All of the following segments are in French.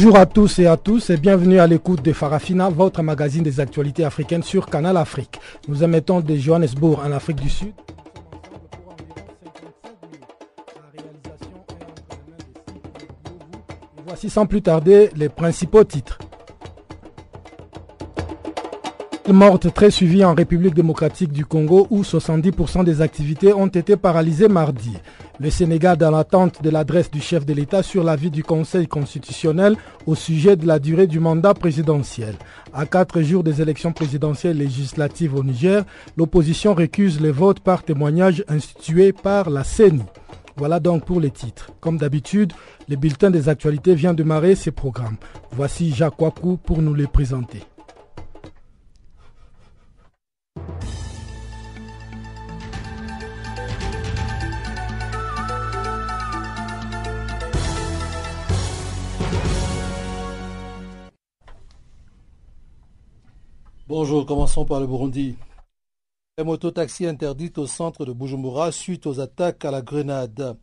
Bonjour à tous et à tous et bienvenue à l'écoute de Farafina, votre magazine des actualités africaines sur Canal Afrique. Nous émettons de Johannesburg en Afrique du Sud. Voici sans plus tarder les principaux titres. Morte très suivie en République démocratique du Congo où 70% des activités ont été paralysées mardi. Le Sénégal dans l'attente de l'adresse du chef de l'État sur l'avis du Conseil constitutionnel au sujet de la durée du mandat présidentiel. À quatre jours des élections présidentielles législatives au Niger, l'opposition récuse les votes par témoignage institués par la CENI. Voilà donc pour les titres. Comme d'habitude, le bulletin des actualités vient de marrer ces programmes. Voici Jacques Wakou pour nous les présenter. Bonjour, commençons par le Burundi. Les mototaxi interdite au centre de Bujumbura suite aux attaques à la grenade.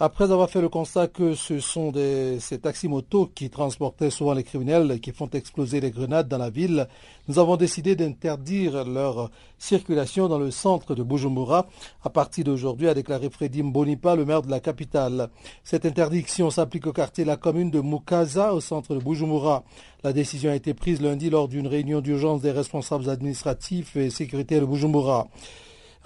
Après avoir fait le constat que ce sont ces taxis-motos qui transportaient souvent les criminels qui font exploser les grenades dans la ville, nous avons décidé d'interdire leur circulation dans le centre de Bujumbura à partir d'aujourd'hui, a déclaré Freddy Mbonipa, le maire de la capitale. Cette interdiction s'applique au quartier de la commune de Mukaza, au centre de Bujumbura. La décision a été prise lundi lors d'une réunion d'urgence des responsables administratifs et sécuritaires de Bujumbura.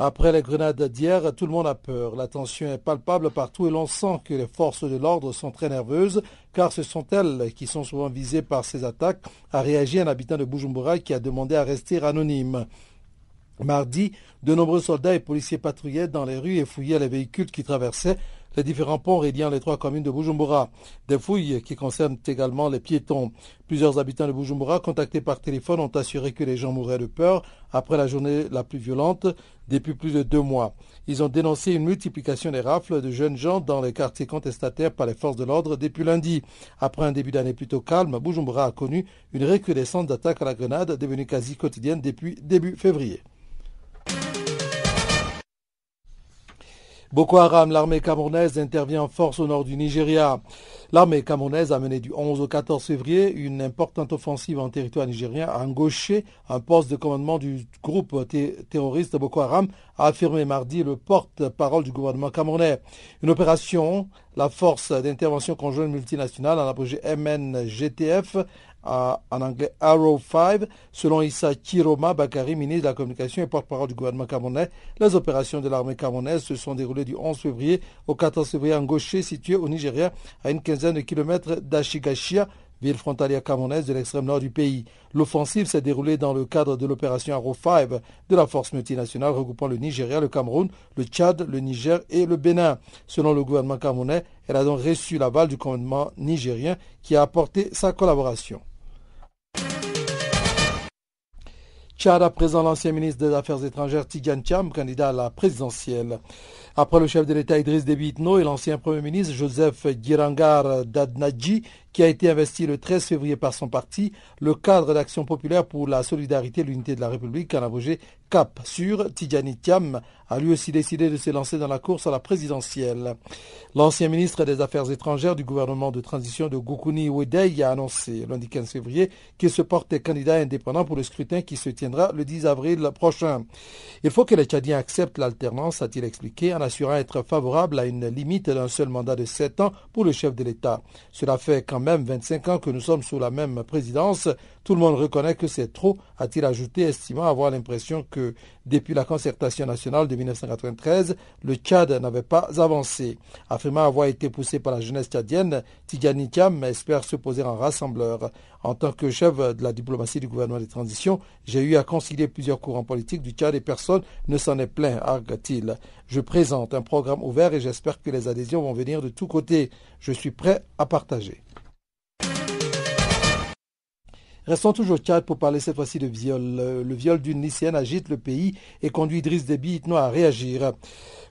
Après les grenades d'hier, tout le monde a peur. La tension est palpable partout et l'on sent que les forces de l'ordre sont très nerveuses car ce sont elles qui sont souvent visées par ces attaques, a réagi un habitant de Bujumbura qui a demandé à rester anonyme. Mardi, de nombreux soldats et policiers patrouillaient dans les rues et fouillaient les véhicules qui traversaient les différents ponts reliant les trois communes de Bujumbura. Des fouilles qui concernent également les piétons. Plusieurs habitants de Bujumbura contactés par téléphone ont assuré que les gens mouraient de peur après la journée la plus violente depuis plus de deux mois. Ils ont dénoncé une multiplication des rafles de jeunes gens dans les quartiers contestataires par les forces de l'ordre depuis lundi. Après un début d'année plutôt calme, Bujumbura a connu une recrudescence d'attaques à la grenade devenue quasi quotidienne depuis début février. Boko Haram, l'armée camerounaise intervient en force au nord du Nigeria. L'armée camerounaise a mené du 11 au 14 février une importante offensive en territoire nigérien à Ngoché, un poste de commandement du groupe terroriste Boko Haram, a affirmé mardi le porte-parole du gouvernement camerounais. Une opération, la force d'intervention conjointe multinationale en apogée MNGTF, en anglais Arrow 5. Selon Issa Kiroma Bakari, ministre de la Communication et porte-parole du gouvernement camerounais, les opérations de l'armée camerounaise se sont déroulées du 11 février au 14 février en Gaucher, situé au Nigeria, à une quinzaine de kilomètres d'Ashigashia, ville frontalière camerounaise de l'extrême nord du pays. L'offensive s'est déroulée dans le cadre de l'opération Arrow 5 de la force multinationale regroupant le Nigeria, le Cameroun, le Tchad, le Niger et le Bénin. Selon le gouvernement camerounais, elle a donc reçu l'aval du commandement nigérien qui a apporté sa collaboration. Tchad à présent l'ancien ministre des Affaires étrangères Tidiane Thiam, candidat à la présidentielle. Après le chef de l'État Idriss Déby Itno et l'ancien Premier ministre Joseph Girangar Dadnadji, qui a été investi le 13 février par son parti, le cadre d'action populaire pour la solidarité et l'unité de la République, en abrégé CAP sur Tidjani Thiam, a lui aussi décidé de se lancer dans la course à la présidentielle. L'ancien ministre des Affaires étrangères du gouvernement de transition de Goukouni Wedei a annoncé lundi 15 février qu'il se portait candidat indépendant pour le scrutin qui se tiendra le 10 avril prochain. Il faut que les Tchadiens acceptent l'alternance, a-t-il expliqué, assurant être favorable à une limite d'un seul mandat de 7 ans pour le chef de l'État. Cela fait quand même 25 ans que nous sommes sous la même présidence. Tout le monde reconnaît que c'est trop, a-t-il ajouté, estimant avoir l'impression que depuis la concertation nationale de 1993, le Tchad n'avait pas avancé. Affirmant avoir été poussé par la jeunesse tchadienne, Tidjani Thiam espère se poser en rassembleur. En tant que chef de la diplomatie du gouvernement de transition, j'ai eu à concilier plusieurs courants politiques du Tchad et personne ne s'en est plaint, argue-t-il. Je présente un programme ouvert et j'espère que les adhésions vont venir de tous côtés. Je suis prêt à partager. Restons toujours au pour parler cette fois-ci de viol. Le viol d'une lycéenne agite le pays et conduit Driss Déby à réagir.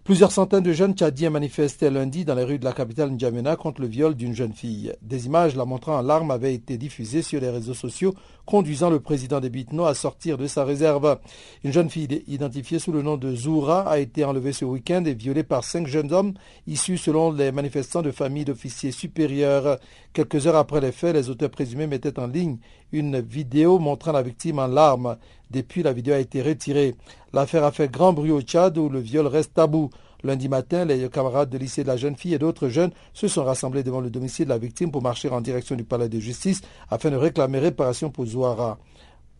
Plusieurs centaines de jeunes tchadiens manifestaient lundi dans les rues de la capitale N'Djamena contre le viol d'une jeune fille. Des images la montrant en larmes avaient été diffusées sur les réseaux sociaux, conduisant le président des Bitno à sortir de sa réserve. Une jeune fille identifiée sous le nom de Zoura a été enlevée ce week-end et violée par cinq jeunes hommes issus, selon les manifestants, de familles d'officiers supérieurs. Quelques heures après les faits, les auteurs présumés mettaient en ligne une vidéo montrant la victime en larmes. Depuis, la vidéo a été retirée. L'affaire a fait grand bruit au Tchad où le viol reste tabou. Lundi matin, les camarades de lycée de la jeune fille et d'autres jeunes se sont rassemblés devant le domicile de la victime pour marcher en direction du palais de justice afin de réclamer réparation pour Zouara.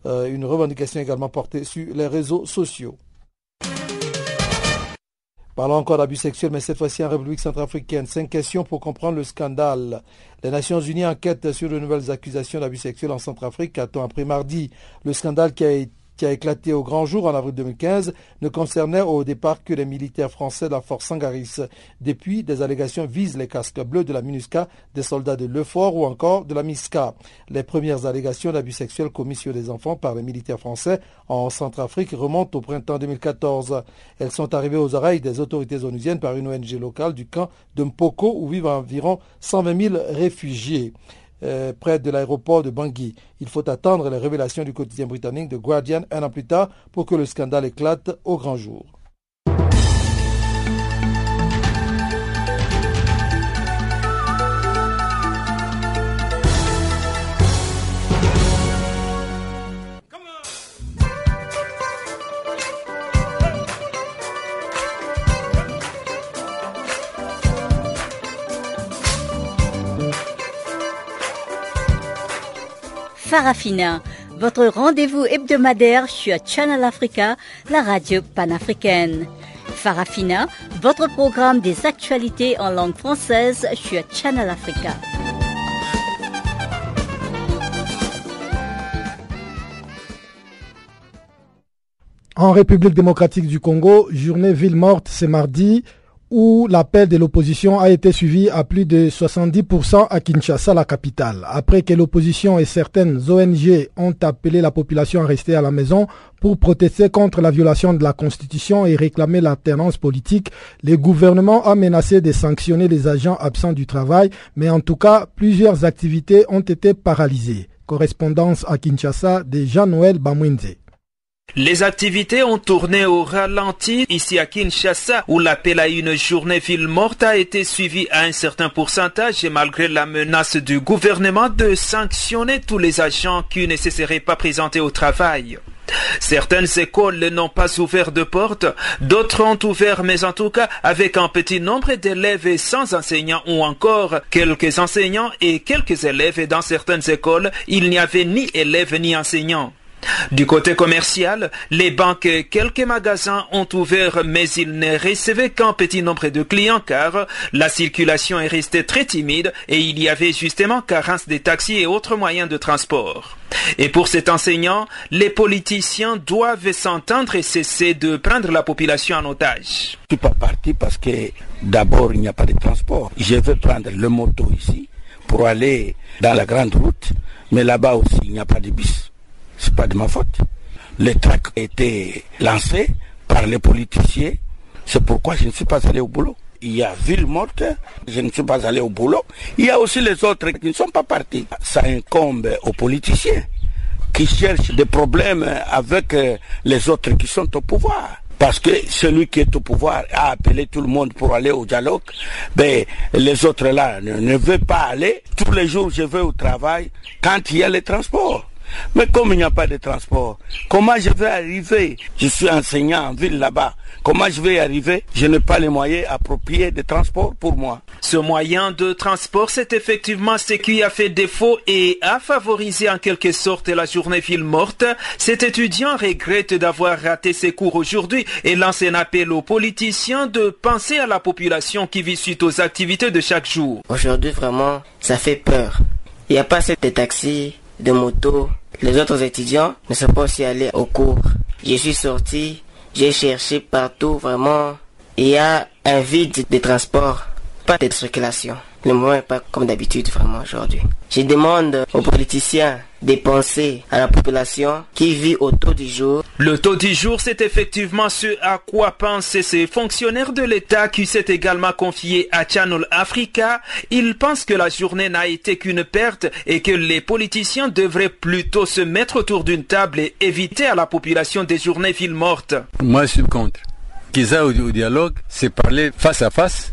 Euh, une revendication également portée sur les réseaux sociaux. Parlons encore d'abus sexuels, mais cette fois-ci en République centrafricaine. Cinq questions pour comprendre le scandale. Les Nations Unies enquêtent sur de nouvelles accusations d'abus sexuels en Centrafrique, a-t-on appris mardi. Le scandale qui a été qui a éclaté au grand jour en avril 2015 ne concernait au départ que les militaires français de la force Sangaris. Depuis, des allégations visent les casques bleus de la MINUSCA, des soldats de l'EFOR ou encore de la MISCA. Les premières allégations d'abus sexuels commis sur des enfants par les militaires français en Centrafrique remontent au printemps 2014. Elles sont arrivées aux oreilles des autorités onusiennes par une ONG locale du camp de Mpoko où vivent environ 120 000 réfugiés. Euh, près de l'aéroport de Bangui. Il faut attendre les révélations du quotidien britannique The Guardian un an plus tard pour que le scandale éclate au grand jour. Farafina, votre rendez-vous hebdomadaire sur Channel Africa, la radio panafricaine. Farafina, votre programme des actualités en langue française sur Channel Africa. En République démocratique du Congo, journée ville morte ce mardi où l'appel de l'opposition a été suivi à plus de 70% à Kinshasa, la capitale. Après que l'opposition et certaines ONG ont appelé la population à rester à la maison pour protester contre la violation de la Constitution et réclamer l'alternance politique, le gouvernement a menacé de sanctionner les agents absents du travail, mais en tout cas, plusieurs activités ont été paralysées. Correspondance à Kinshasa de Jean-Noël Bamwinze. Les activités ont tourné au ralenti ici à Kinshasa où l'appel à une journée ville morte a été suivi à un certain pourcentage et malgré la menace du gouvernement de sanctionner tous les agents qui ne se seraient pas présentés au travail. Certaines écoles n'ont pas ouvert de porte, d'autres ont ouvert, mais en tout cas avec un petit nombre d'élèves et sans enseignants ou encore quelques enseignants et quelques élèves et dans certaines écoles, il n'y avait ni élèves ni enseignants. Du côté commercial, les banques et quelques magasins ont ouvert, mais ils ne recevaient qu'un petit nombre de clients car la circulation est restée très timide et il y avait justement carence des taxis et autres moyens de transport. Et pour cet enseignant, les politiciens doivent s'entendre et cesser de prendre la population en otage. Je suis pas parti parce que d'abord il n'y a pas de transport. Je vais prendre le moto ici pour aller dans la grande route, mais là-bas aussi il n'y a pas de bus c'est pas de ma faute. Le trac a été lancé par les politiciens. C'est pourquoi je ne suis pas allé au boulot. Il y a ville morte, je ne suis pas allé au boulot. Il y a aussi les autres qui ne sont pas partis. Ça incombe aux politiciens qui cherchent des problèmes avec euh, les autres qui sont au pouvoir. Parce que celui qui est au pouvoir a appelé tout le monde pour aller au dialogue. Ben, les autres là ne, ne veulent pas aller. Tous les jours, je vais au travail quand il y a les transports. Mais comme il n'y a pas de transport, comment je vais arriver? Je suis enseignant en ville là-bas. Comment je vais y arriver? Je n'ai pas les moyens appropriés de transport pour moi. Ce moyen de transport, c'est effectivement ce qui a fait défaut et a favorisé en quelque sorte la journée ville morte. Cet étudiant regrette d'avoir raté ses cours aujourd'hui et lance un appel aux politiciens de penser à la population qui vit suite aux activités de chaque jour. Aujourd'hui, vraiment, ça fait peur. Il n'y a pas assez de taxis, de motos. Les autres étudiants ne sont pas aussi allés au cours. Je suis sorti, j'ai cherché partout, vraiment. Il y a un vide de transport, pas de circulation. Le moment n'est pas comme d'habitude vraiment aujourd'hui. Je demande aux politiciens de penser à la population qui vit au taux du jour. Le taux du jour, c'est effectivement ce à quoi pensent ces fonctionnaires de l'État qui s'est également confié à Channel Africa. Ils pensent que la journée n'a été qu'une perte et que les politiciens devraient plutôt se mettre autour d'une table et éviter à la population des journées villes mortes. Moi, je suis contre. Qu'ils aillent au dialogue, c'est parler face à face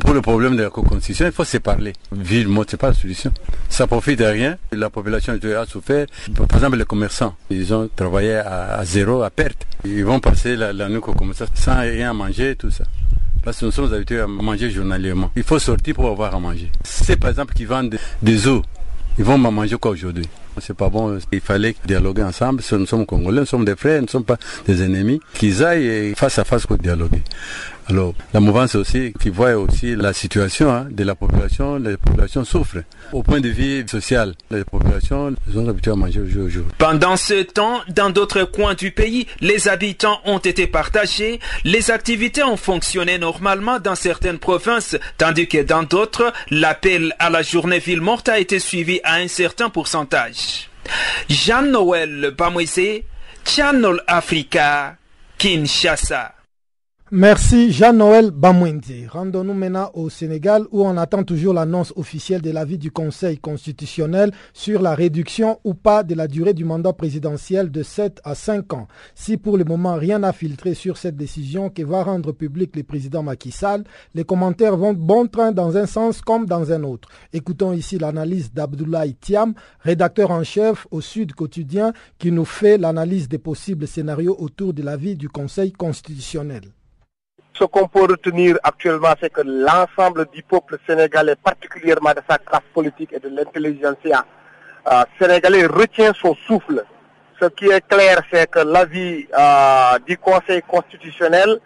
pour le problème de la co-constitution, il faut se parler. Ville morte, c'est pas la solution. Ça profite à rien. La population a souffert. Par exemple, les commerçants, ils ont travaillé à, zéro, à perte. Ils vont passer la, nuit comme ça, sans rien manger, tout ça. Parce que nous sommes habitués à manger journalièrement. Il faut sortir pour avoir à manger. C'est par exemple qui vendent des eaux. Ils vont manger quoi aujourd'hui? C'est pas bon. Il fallait dialoguer ensemble. Nous sommes Congolais, nous sommes des frères, nous ne sommes pas des ennemis. Qu'ils aillent face à face pour dialoguer. Alors, la mouvance aussi, qui voit aussi la situation hein, de la population, les populations souffrent. Au point de vue social, les populations sont habituées à manger au jour au jour. Pendant ce temps, dans d'autres coins du pays, les habitants ont été partagés, les activités ont fonctionné normalement dans certaines provinces, tandis que dans d'autres, l'appel à la journée ville morte a été suivi à un certain pourcentage. Jean-Noël Bamouissé, Channel Africa, Kinshasa. Merci Jean-Noël Bamwendi. Rendons-nous maintenant au Sénégal où on attend toujours l'annonce officielle de l'avis du Conseil constitutionnel sur la réduction ou pas de la durée du mandat présidentiel de 7 à 5 ans. Si pour le moment rien n'a filtré sur cette décision que va rendre public le président Macky Sall, les commentaires vont bon train dans un sens comme dans un autre. Écoutons ici l'analyse d'Abdoulaye Thiam, rédacteur en chef au Sud Quotidien, qui nous fait l'analyse des possibles scénarios autour de l'avis du Conseil constitutionnel. Ce qu'on peut retenir actuellement, c'est que l'ensemble du peuple sénégalais, particulièrement de sa classe politique et de l'intelligentsia euh, sénégalais, retient son souffle. Ce qui est clair, c'est que l'avis euh, du Conseil constitutionnel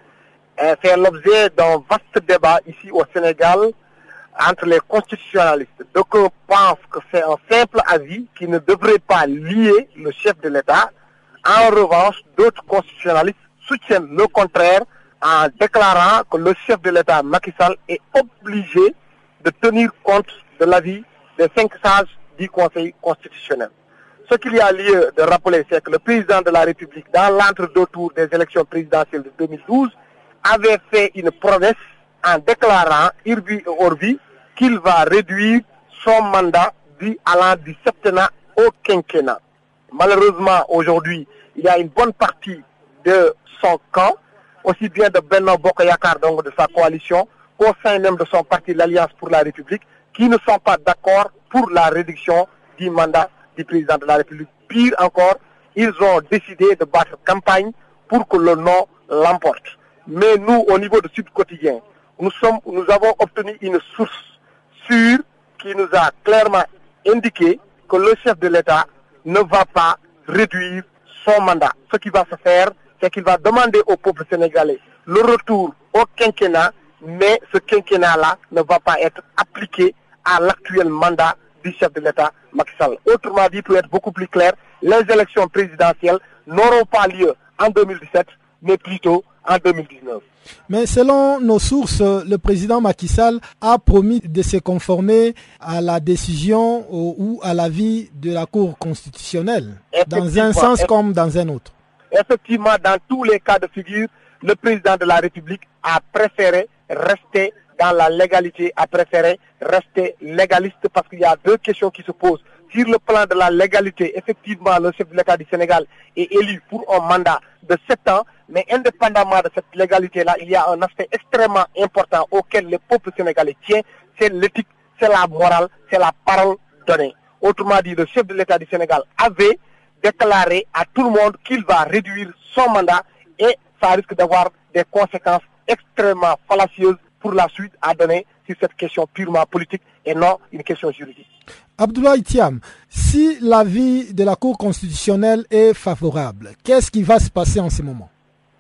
fait l'objet d'un vaste débat ici au Sénégal entre les constitutionnalistes. on pense que c'est un simple avis qui ne devrait pas lier le chef de l'État. En revanche, d'autres constitutionnalistes soutiennent le contraire en déclarant que le chef de l'État, Macky Sall, est obligé de tenir compte de l'avis des cinq sages du Conseil constitutionnel. Ce qu'il y a lieu de rappeler, c'est que le président de la République, dans l'entre-deux tours des élections présidentielles de 2012, avait fait une promesse en déclarant, Irbi et qu'il va réduire son mandat du allant du septennat au quinquennat. Malheureusement, aujourd'hui, il y a une bonne partie de son camp aussi bien de Benno Bokoyakar, donc de sa coalition, qu'au sein même de son parti, l'Alliance pour la République, qui ne sont pas d'accord pour la réduction du mandat du président de la République. Pire encore, ils ont décidé de battre campagne pour que le nom l'emporte. Mais nous, au niveau de Sud Quotidien, nous avons obtenu une source sûre qui nous a clairement indiqué que le chef de l'État ne va pas réduire son mandat. Ce qui va se faire, c'est qu'il va demander au peuple sénégalais le retour au quinquennat, mais ce quinquennat-là ne va pas être appliqué à l'actuel mandat du chef de l'État, Macky Sall. Autrement dit, pour être beaucoup plus clair, les élections présidentielles n'auront pas lieu en 2017, mais plutôt en 2019. Mais selon nos sources, le président Macky Sall a promis de se conformer à la décision ou à l'avis de la Cour constitutionnelle, dans un sens comme dans un autre. Effectivement, dans tous les cas de figure, le président de la République a préféré rester dans la légalité, a préféré rester légaliste parce qu'il y a deux questions qui se posent. Sur le plan de la légalité, effectivement, le chef de l'État du Sénégal est élu pour un mandat de sept ans, mais indépendamment de cette légalité-là, il y a un aspect extrêmement important auquel le peuple sénégalais tient, c'est l'éthique, c'est la morale, c'est la parole donnée. Autrement dit, le chef de l'État du Sénégal avait déclaré à tout le monde qu'il va réduire son mandat et ça risque d'avoir des conséquences extrêmement fallacieuses pour la suite à donner sur cette question purement politique et non une question juridique. Abdoulaye Thiam, si l'avis de la Cour constitutionnelle est favorable, qu'est-ce qui va se passer en ce moment?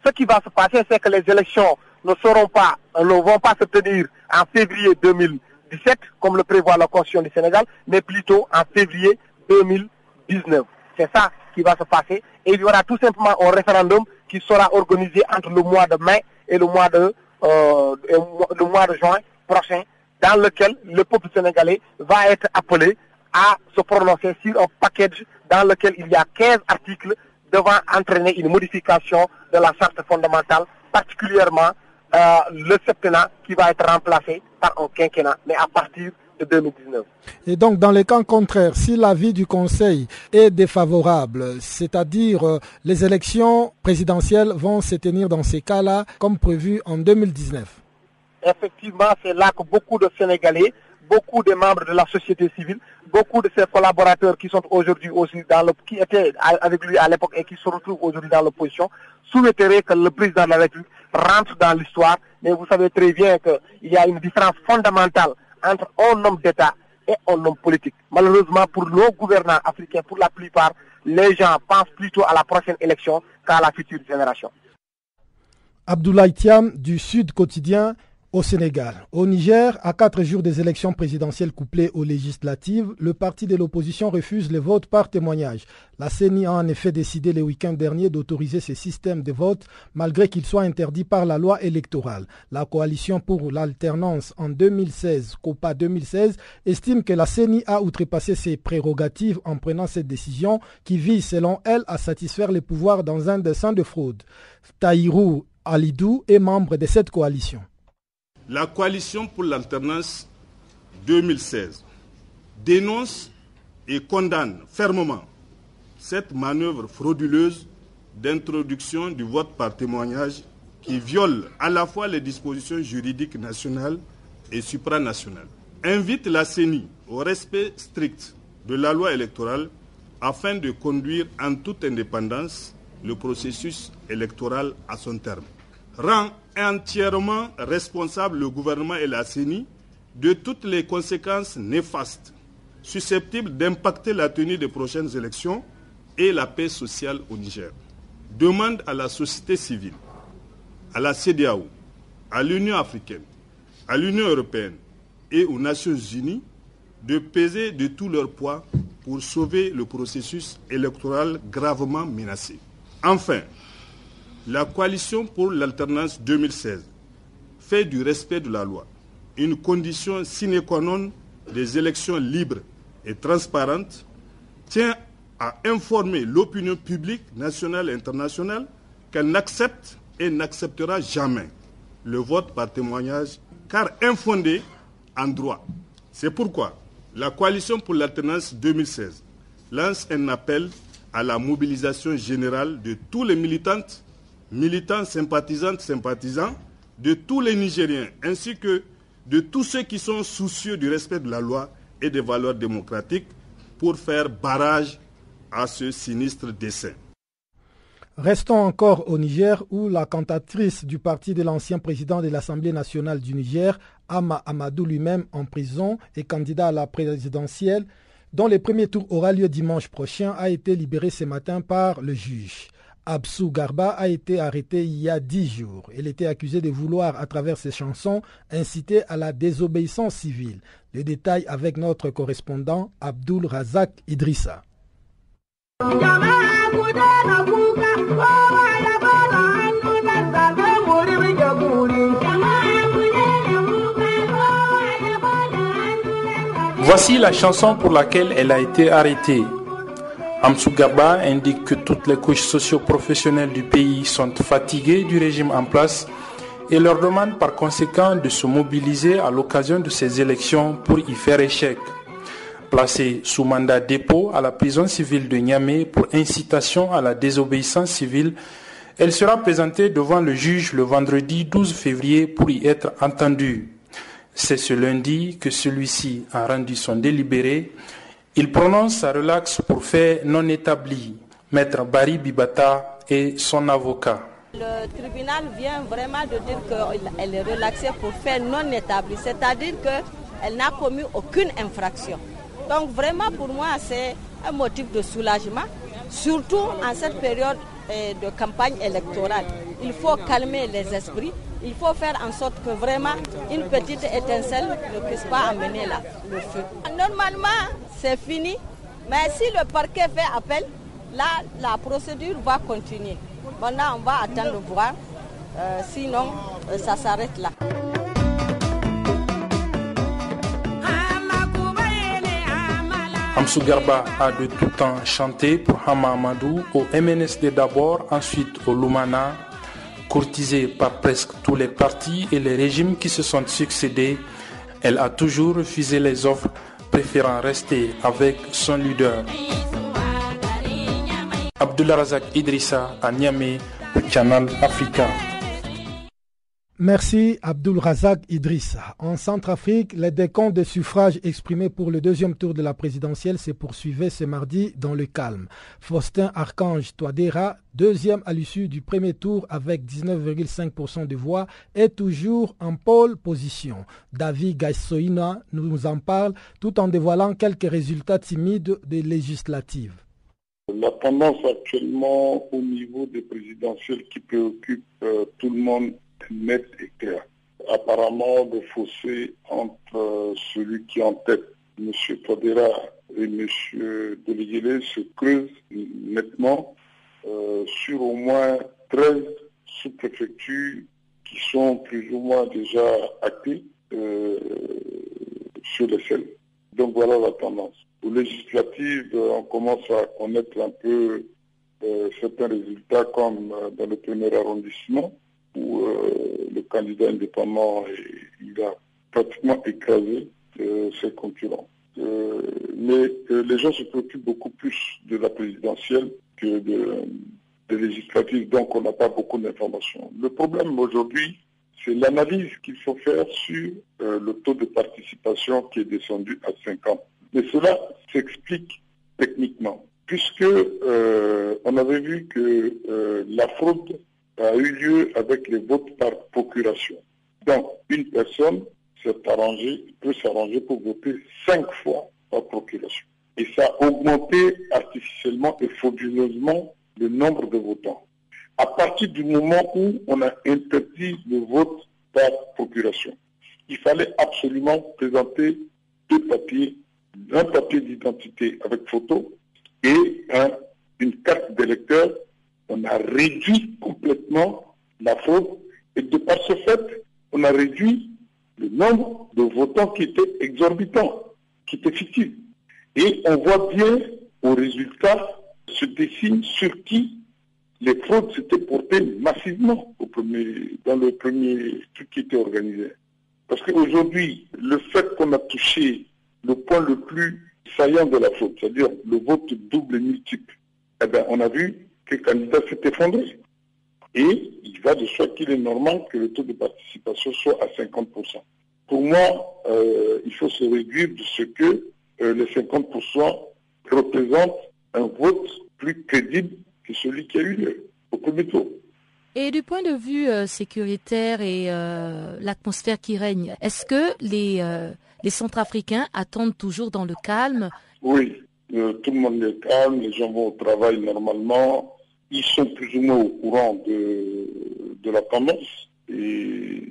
Ce qui va se passer, c'est que les élections ne seront pas, ne vont pas se tenir en février 2017, comme le prévoit la Constitution du Sénégal, mais plutôt en février 2019. C'est ça qui va se passer. Et il y aura tout simplement un référendum qui sera organisé entre le mois de mai et le mois de, euh, le mois de juin prochain, dans lequel le peuple sénégalais va être appelé à se prononcer sur un package dans lequel il y a 15 articles devant entraîner une modification de la charte fondamentale, particulièrement euh, le septennat qui va être remplacé par un quinquennat, mais à partir de 2019. Et donc, dans les cas contraires, si l'avis du Conseil est défavorable, c'est-à-dire euh, les élections présidentielles vont se tenir dans ces cas-là comme prévu en 2019 Effectivement, c'est là que beaucoup de Sénégalais beaucoup de membres de la société civile, beaucoup de ses collaborateurs qui sont aujourd'hui aussi dans le, qui étaient avec lui à l'époque et qui se retrouvent aujourd'hui dans l'opposition, souhaiteraient que le président de la République rentre dans l'histoire. Mais vous savez très bien qu'il y a une différence fondamentale entre un homme d'État et un homme politique. Malheureusement, pour nos gouvernants africains, pour la plupart, les gens pensent plutôt à la prochaine élection qu'à la future génération. Abdoulaye Thiam du Sud Quotidien au Sénégal. Au Niger, à quatre jours des élections présidentielles couplées aux législatives, le parti de l'opposition refuse les votes par témoignage. La CENI a en effet décidé le week-end dernier d'autoriser ces systèmes de vote malgré qu'ils soient interdits par la loi électorale. La coalition pour l'alternance en 2016, COPA 2016, estime que la CENI a outrepassé ses prérogatives en prenant cette décision qui vise selon elle à satisfaire les pouvoirs dans un dessin de fraude. Taïrou Alidou est membre de cette coalition. La coalition pour l'alternance 2016 dénonce et condamne fermement cette manœuvre frauduleuse d'introduction du vote par témoignage qui viole à la fois les dispositions juridiques nationales et supranationales. Invite la CENI au respect strict de la loi électorale afin de conduire en toute indépendance le processus électoral à son terme. Rend entièrement responsable le gouvernement et la CENI de toutes les conséquences néfastes susceptibles d'impacter la tenue des prochaines élections et la paix sociale au Niger. Demande à la société civile, à la CDAO, à l'Union africaine, à l'Union européenne et aux Nations unies de peser de tout leur poids pour sauver le processus électoral gravement menacé. Enfin, la coalition pour l'alternance 2016 fait du respect de la loi. Une condition sine qua non des élections libres et transparentes, tient à informer l'opinion publique nationale et internationale qu'elle n'accepte et n'acceptera jamais le vote par témoignage, car infondé en droit. C'est pourquoi la coalition pour l'alternance 2016 lance un appel à la mobilisation générale de tous les militantes militants, sympathisantes, sympathisants, de tous les Nigériens, ainsi que de tous ceux qui sont soucieux du respect de la loi et des valeurs démocratiques pour faire barrage à ce sinistre dessein. Restons encore au Niger où la cantatrice du parti de l'ancien président de l'Assemblée nationale du Niger, Ama Amadou lui-même en prison et candidat à la présidentielle, dont le premier tour aura lieu dimanche prochain, a été libéré ce matin par le juge. Absou Garba a été arrêté il y a dix jours. Il était accusé de vouloir, à travers ses chansons, inciter à la désobéissance civile. Les détails avec notre correspondant Abdul Razak Idrissa. Voici la chanson pour laquelle elle a été arrêtée. Amsugaba indique que toutes les couches socio-professionnelles du pays sont fatiguées du régime en place et leur demande par conséquent de se mobiliser à l'occasion de ces élections pour y faire échec. Placée sous mandat dépôt à la prison civile de Niamey pour incitation à la désobéissance civile, elle sera présentée devant le juge le vendredi 12 février pour y être entendue. C'est ce lundi que celui-ci a rendu son délibéré Il prononce sa relaxe pour fait non établi. Maître Barry Bibata et son avocat. Le tribunal vient vraiment de dire qu'elle est relaxée pour fait non établi, c'est-à-dire qu'elle n'a commis aucune infraction. Donc vraiment pour moi c'est un motif de soulagement, surtout en cette période eh, de campagne électorale. Il faut calmer les esprits, il faut faire en sorte que vraiment une petite étincelle ne puisse pas amener le feu. Normalement c'est fini, mais si le parquet fait appel, là la procédure va continuer. Maintenant, on va attendre voir. Euh, sinon, euh, ça s'arrête là. Amsou Garba a de tout temps chanté pour Hama Amadou au MNSD d'abord, ensuite au Lumana. Courtisée par presque tous les partis et les régimes qui se sont succédés, elle a toujours refusé les offres, préférant rester avec son leader. Abdullah Razak Idrissa à Niamey, Channel Africa. Merci Abdul Razak Idrissa. En Centrafrique, les décomptes des suffrages exprimés pour le deuxième tour de la présidentielle se poursuivaient ce mardi dans le calme. Faustin Archange Touadéra, deuxième à l'issue du premier tour avec 19,5% de voix, est toujours en pole position. David Gaissoina nous en parle tout en dévoilant quelques résultats timides des législatives. La tendance actuellement au niveau des présidentielles qui préoccupe euh, tout le monde nette et claire. Apparemment, le fossé entre euh, celui qui est en tête, M. Todera et M. Deligele, se creuse nettement euh, sur au moins 13 sous-préfectures qui sont plus ou moins déjà actées sur les selles. Donc voilà la tendance. Aux législatives, euh, on commence à connaître un peu euh, certains résultats comme euh, dans le premier arrondissement où le candidat indépendant il a pratiquement écrasé ses concurrents. mais les gens se préoccupent beaucoup plus de la présidentielle que de, des législatives, donc on n'a pas beaucoup d'informations. Le problème aujourd'hui, c'est l'analyse qu'il faut faire sur le taux de participation qui est descendu à 50. Mais cela s'explique techniquement, puisque euh, on avait vu que euh, la fraude a eu lieu avec les votes par procuration. Donc, une personne arrangée, peut s'arranger pour voter cinq fois par procuration. Et ça a augmenté artificiellement et frauduleusement le nombre de votants. À partir du moment où on a interdit le vote par procuration, il fallait absolument présenter deux papiers un papier d'identité avec photo et une carte d'électeur, on a réduit complètement la fraude et de par ce fait, on a réduit le nombre de votants qui étaient exorbitants, qui étaient fictifs. Et on voit bien au résultat se dessine sur qui les fraudes s'étaient portées massivement au premier, dans le premier truc qui était organisé. Parce qu'aujourd'hui, le fait qu'on a touché le point le plus saillant de la faute, c'est-à-dire le vote double et multiple, eh bien, on a vu que le candidat s'est effondré. Et il va de soi qu'il est normal que le taux de participation soit à 50%. Pour moi, euh, il faut se réduire de ce que euh, les 50% représentent un vote plus crédible que celui qui a eu lieu au premier tour. Et du point de vue euh, sécuritaire et l'atmosphère qui règne, est-ce que les les Centrafricains attendent toujours dans le calme? Oui, tout le monde est calme, les gens vont au travail normalement, ils sont plus ou moins au courant de, de la tendance et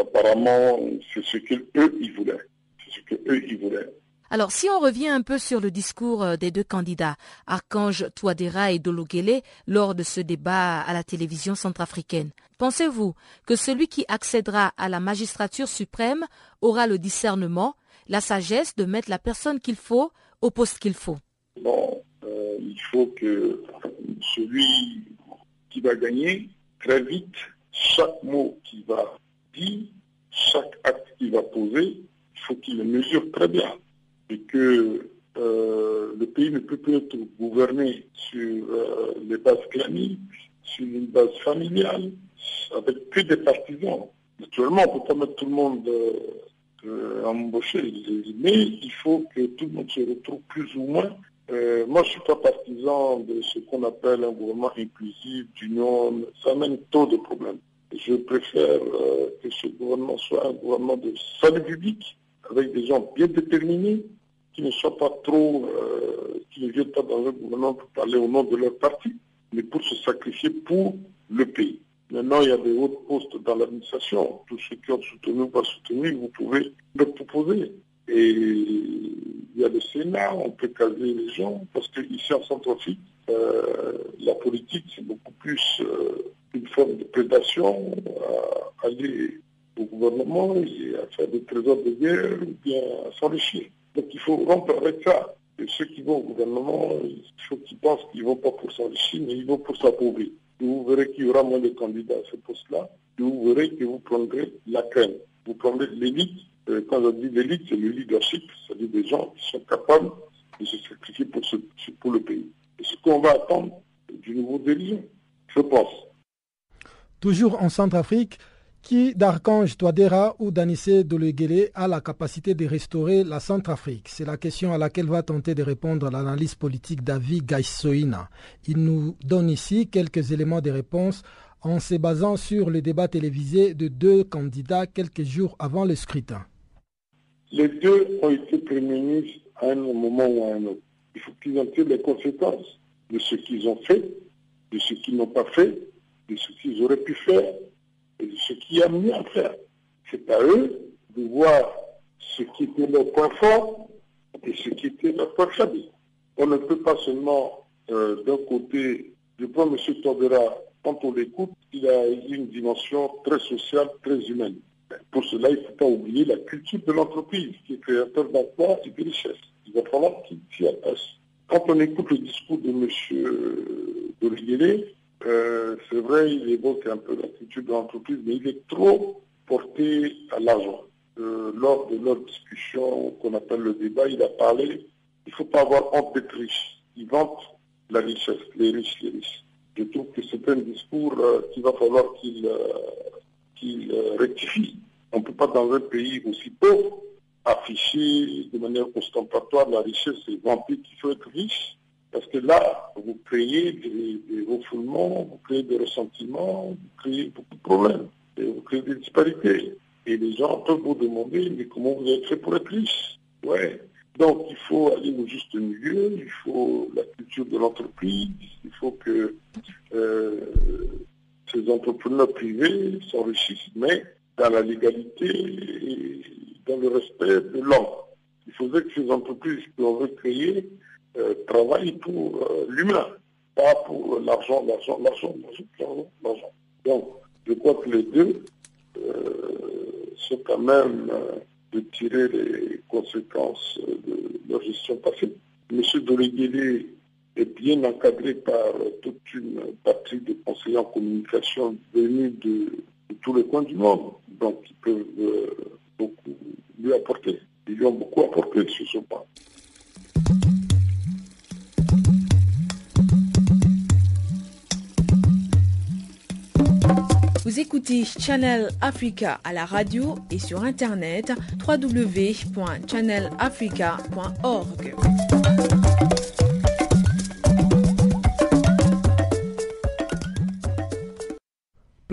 apparemment c'est ce qu'eux ils voulaient. C'est ce qu'eux ils voulaient. Alors, si on revient un peu sur le discours euh, des deux candidats, Archange Touadéra et Dologele, lors de ce débat à la télévision centrafricaine, pensez-vous que celui qui accédera à la magistrature suprême aura le discernement, la sagesse de mettre la personne qu'il faut au poste qu'il faut? Bon, euh, il faut que celui qui va gagner, très vite, chaque mot qu'il va dire, chaque acte qu'il va poser, il faut qu'il le mesure très bien et que euh, le pays ne peut plus être gouverné sur euh, les bases claniques, sur une base familiale, avec que des partisans. Naturellement, on ne peut pas mettre tout le monde embaucher. Mais il faut que tout le monde se retrouve plus ou moins. Euh, moi, je ne suis pas partisan de ce qu'on appelle un gouvernement inclusif, d'union. Ça amène trop de problèmes. Je préfère euh, que ce gouvernement soit un gouvernement de salut public, avec des gens bien déterminés, qui ne soient pas trop, qui ne viennent pas dans un gouvernement pour parler au nom de leur parti, mais pour se sacrifier pour le pays. Maintenant, il y a des hauts postes dans l'administration. Tous ceux qui ont soutenu ou pas soutenu, vous pouvez le proposer. Et il y a le Sénat, on peut caser les gens, parce qu'ici en Centrafrique, euh, la politique, c'est beaucoup plus euh, une forme de prédation à aller au gouvernement et à faire des trésors de guerre ou bien à s'enrichir. Donc il faut rompre avec ça. Et ceux qui vont au gouvernement, il faut qu'ils pensent qu'ils ne vont pas pour s'enrichir, mais ils vont pour s'appauvrir vous verrez qu'il y aura moins de candidats à ce poste-là, vous verrez que vous prendrez la crème. Vous prendrez l'élite. Euh, quand je dis l'élite, c'est le leadership, c'est-à-dire des gens qui sont capables de se sacrifier pour, le pays. C'est ce qu'on va attendre du nouveau dirigeant, je pense. Toujours en Centrafrique, qui d'Archange Touadéra ou d'Anissé Doleguele a la capacité de restaurer la Centrafrique? C'est la question à laquelle va tenter de répondre l'analyse politique David Gaissoina. Il nous donne ici quelques éléments de réponse en se basant sur le débat télévisé de deux candidats quelques jours avant le scrutin. Les deux ont été préministres à un moment ou à un autre. Il faut qu'ils les conséquences de ce qu'ils ont fait, de ce qu'ils n'ont pas fait, de ce qu'ils auraient pu faire ce qui a mieux à faire. C'est à eux de voir ce qui était leur point fort et ce qui était leur point faible. On ne peut pas seulement, euh, d'un côté, je prends M. Tordera, quand on l'écoute, il a une dimension très sociale, très humaine. Pour cela, il ne faut pas oublier la culture de l'entreprise, qui est créateur d'emplois et de richesses. Il va falloir qu'il s'y attache. Quand on écoute le discours de M. Doriguele, euh, c'est vrai, il évoque un peu la culture de l'entreprise, mais il est trop porté à l'argent. Euh, lors de leur discussion qu'on appelle le débat, il a parlé, il ne faut pas avoir honte d'être riche. Il vante la richesse, les riches, les riches. Je trouve que c'est un discours euh, qu'il va falloir qu'il rectifie. On ne peut pas, dans un pays aussi pauvre, afficher de manière ostentatoire la richesse et vanter qu'il faut être riche parce que là, vous créez des, refoulements, vous créez des ressentiments, vous créez beaucoup de problèmes, et vous créez des disparités. Et les gens peuvent vous demander, mais comment vous avez fait pour être riche? Ouais. Donc il faut aller au juste milieu, il faut la culture de l'entreprise, il faut que euh, ces entrepreneurs privés s'enrichissent, mais dans la légalité et dans le respect de l'homme. Il faudrait que ces entreprises qu'on veut créer euh, travaille pour euh, l'humain, pas pour l'argent, l'argent, l'argent, l'argent, l'argent. Donc, je crois que les deux euh, sont quand même de tirer les conséquences de leur gestion passée. M. Doléguélé est bien encadré par toute une partie de conseillers en communication venus de, tous les coins du monde, donc ils peuvent beaucoup lui apporter. Ils lui ont beaucoup apporté sur ce point. Vous écoutez Channel Africa à la radio et sur internet www.channelafrica.org.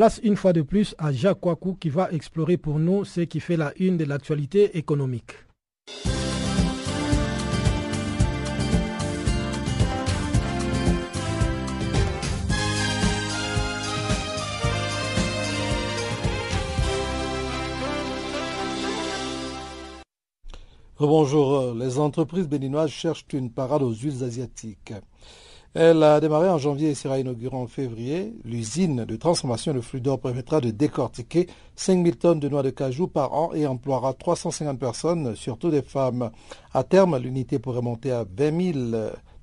Place une fois de plus à Jacques Kwaku qui va explorer pour nous ce qui fait la une de l'actualité économique. Bonjour, les entreprises béninoises cherchent une parade aux huiles asiatiques. Elle a démarré en janvier et sera inaugurée en février. L'usine de transformation de flux d'or permettra de décortiquer 5000 tonnes de noix de cajou par an et emploiera 350 personnes, surtout des femmes. À terme, l'unité pourrait monter à 20 000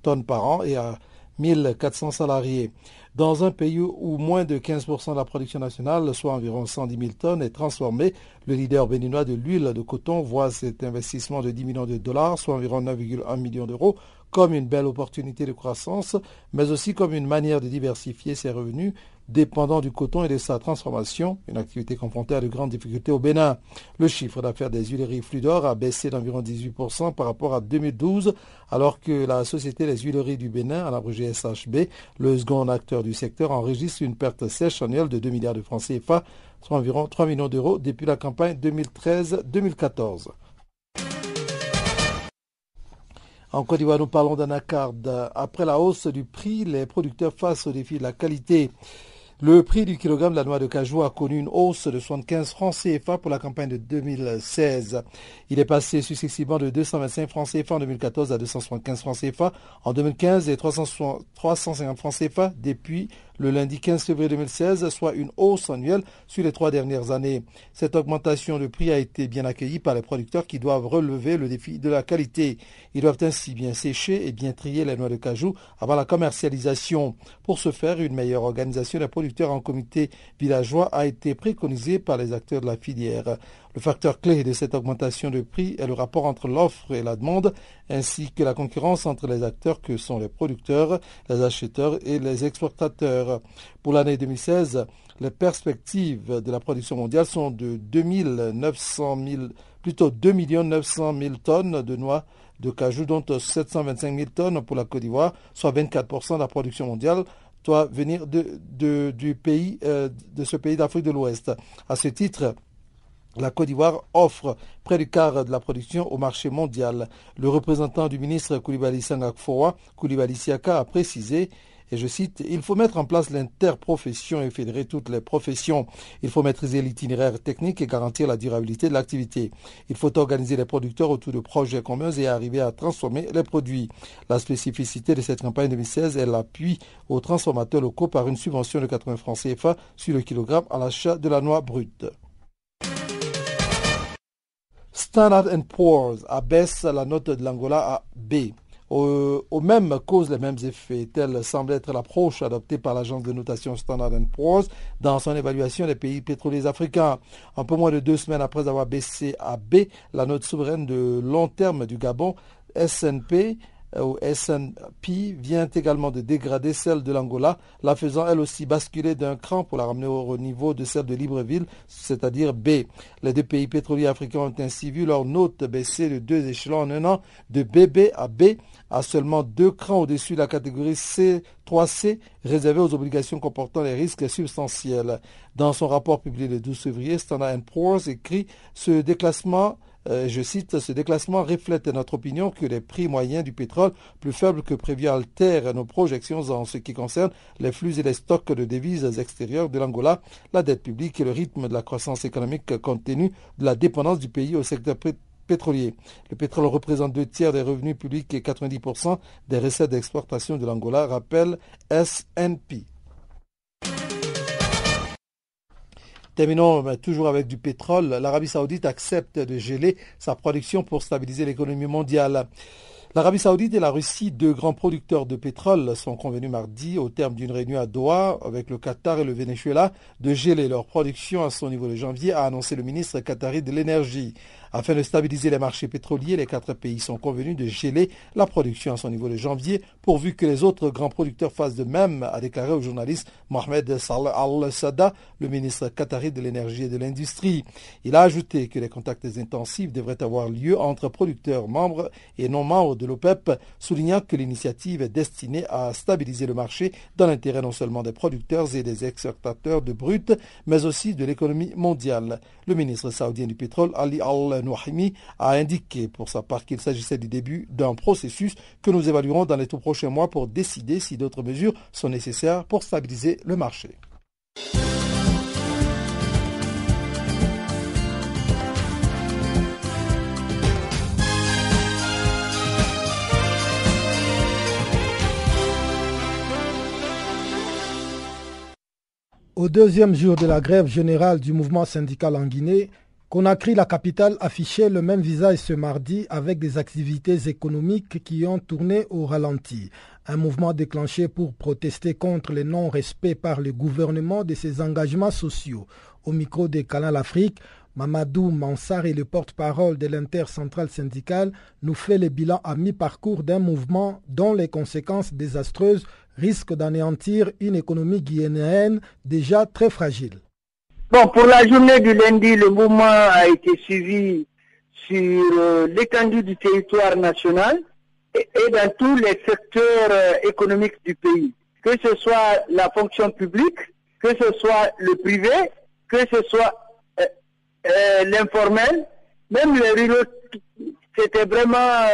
tonnes par an et à 1400 salariés. Dans un pays où moins de 15% de la production nationale, soit environ 110 000 tonnes, est transformée, le leader béninois de l'huile de coton voit cet investissement de 10 millions de dollars, soit environ 9,1 millions d'euros, comme une belle opportunité de croissance, mais aussi comme une manière de diversifier ses revenus dépendant du coton et de sa transformation, une activité confrontée à de grandes difficultés au Bénin. Le chiffre d'affaires des huileries Fludor a baissé d'environ 18% par rapport à 2012, alors que la Société des huileries du Bénin, à l'abrégé SHB, le second acteur du secteur, enregistre une perte sèche annuelle de 2 milliards de francs CFA, soit environ 3 millions d'euros depuis la campagne 2013-2014. En Côte d'Ivoire, nous parlons d'anacarde. Après la hausse du prix, les producteurs face au défi de la qualité. Le prix du kilogramme de la noix de cajou a connu une hausse de 75 francs CFA pour la campagne de 2016. Il est passé successivement de 225 francs CFA en 2014 à 275 francs CFA en 2015 et 350 francs CFA depuis le lundi 15 février 2016, soit une hausse annuelle sur les trois dernières années. Cette augmentation de prix a été bien accueillie par les producteurs qui doivent relever le défi de la qualité. Ils doivent ainsi bien sécher et bien trier les noix de cajou avant la commercialisation. Pour ce faire, une meilleure organisation des producteurs en comité villageois a été préconisée par les acteurs de la filière. Le facteur clé de cette augmentation de prix est le rapport entre l'offre et la demande, ainsi que la concurrence entre les acteurs que sont les producteurs, les acheteurs et les exportateurs. Pour l'année 2016, les perspectives de la production mondiale sont de 2 900 000, plutôt 2 900 000 tonnes de noix de cajou, dont 725 000 tonnes pour la Côte d'Ivoire, soit 24% de la production mondiale doit venir de, du pays, euh, de ce pays d'Afrique de l'Ouest. À ce titre, la Côte d'Ivoire offre près du quart de la production au marché mondial. Le représentant du ministre Koulibaly Sangakfoa, Koulibaly Siaka, a précisé et je cite, Il faut mettre en place l'interprofession et fédérer toutes les professions. Il faut maîtriser l'itinéraire technique et garantir la durabilité de l'activité. Il faut organiser les producteurs autour de projets communs et arriver à transformer les produits. La spécificité de cette campagne 2016 est l'appui aux transformateurs locaux par une subvention de 80 francs CFA sur le kilogramme à l'achat de la noix brute. Standard Poor's abaisse la note de l'Angola à B. Aux, mêmes causes, les mêmes effets. Telle semble être l'approche adoptée par l'agence de notation Standard Poor's dans son évaluation des pays pétroliers africains. Un peu moins de deux semaines après avoir baissé à B la note souveraine de long terme du Gabon, SNP au S&P vient également de dégrader celle de l'Angola, la faisant elle aussi basculer d'un cran pour la ramener au niveau de celle de Libreville, c'est-à-dire B. Les deux pays pétroliers africains ont ainsi vu leur note baisser de deux échelons en un an, de BB à B, à seulement deux crans au-dessus de la catégorie C3C réservée aux obligations comportant les risques substantiels. Dans son rapport publié le 12 février, Standard Poor's écrit ce déclassement euh, je cite, ce déclassement reflète notre opinion que les prix moyens du pétrole, plus faibles que prévu, altèrent nos projections en ce qui concerne les flux et les stocks de devises extérieures de l'Angola, la dette publique et le rythme de la croissance économique compte tenu de la dépendance du pays au secteur pétrolier. Le pétrole représente deux tiers des revenus publics et 90% des recettes d'exportation de l'Angola, rappelle SNP. Terminons ben, toujours avec du pétrole. L'Arabie saoudite accepte de geler sa production pour stabiliser l'économie mondiale. L'Arabie saoudite et la Russie, deux grands producteurs de pétrole, sont convenus mardi, au terme d'une réunion à Doha avec le Qatar et le Venezuela, de geler leur production à son niveau de janvier, a annoncé le ministre qatari de l'énergie. Afin de stabiliser les marchés pétroliers, les quatre pays sont convenus de geler la production à son niveau de janvier, pourvu que les autres grands producteurs fassent de même, a déclaré au journaliste Mohamed Salah al-Sada, le ministre qatari de l'énergie et de l'industrie. Il a ajouté que les contacts intensifs devraient avoir lieu entre producteurs membres et non membres de l'OPEP, soulignant que l'initiative est destinée à stabiliser le marché dans l'intérêt non seulement des producteurs et des exportateurs de brut, mais aussi de l'économie mondiale. Le ministre saoudien du pétrole, Ali al Nouhimi a indiqué pour sa part qu'il s'agissait du début d'un processus que nous évaluerons dans les tout prochains mois pour décider si d'autres mesures sont nécessaires pour stabiliser le marché. Au deuxième jour de la grève générale du mouvement syndical en Guinée, Conakry, la capitale, affichait le même visage ce mardi avec des activités économiques qui ont tourné au ralenti. Un mouvement déclenché pour protester contre le non-respect par le gouvernement de ses engagements sociaux. Au micro des Canal Afrique, Mamadou Mansar et le porte-parole de l'intercentrale syndicale nous fait le bilan à mi-parcours d'un mouvement dont les conséquences désastreuses risque d'anéantir une économie guinéenne déjà très fragile. Bon, pour la journée du lundi, le mouvement a été suivi sur euh, l'étendue du territoire national et, dans tous les secteurs euh, économiques du pays, que ce soit la fonction publique, que ce soit le privé, que ce soit euh, l'informel, même les ruraux, c'était vraiment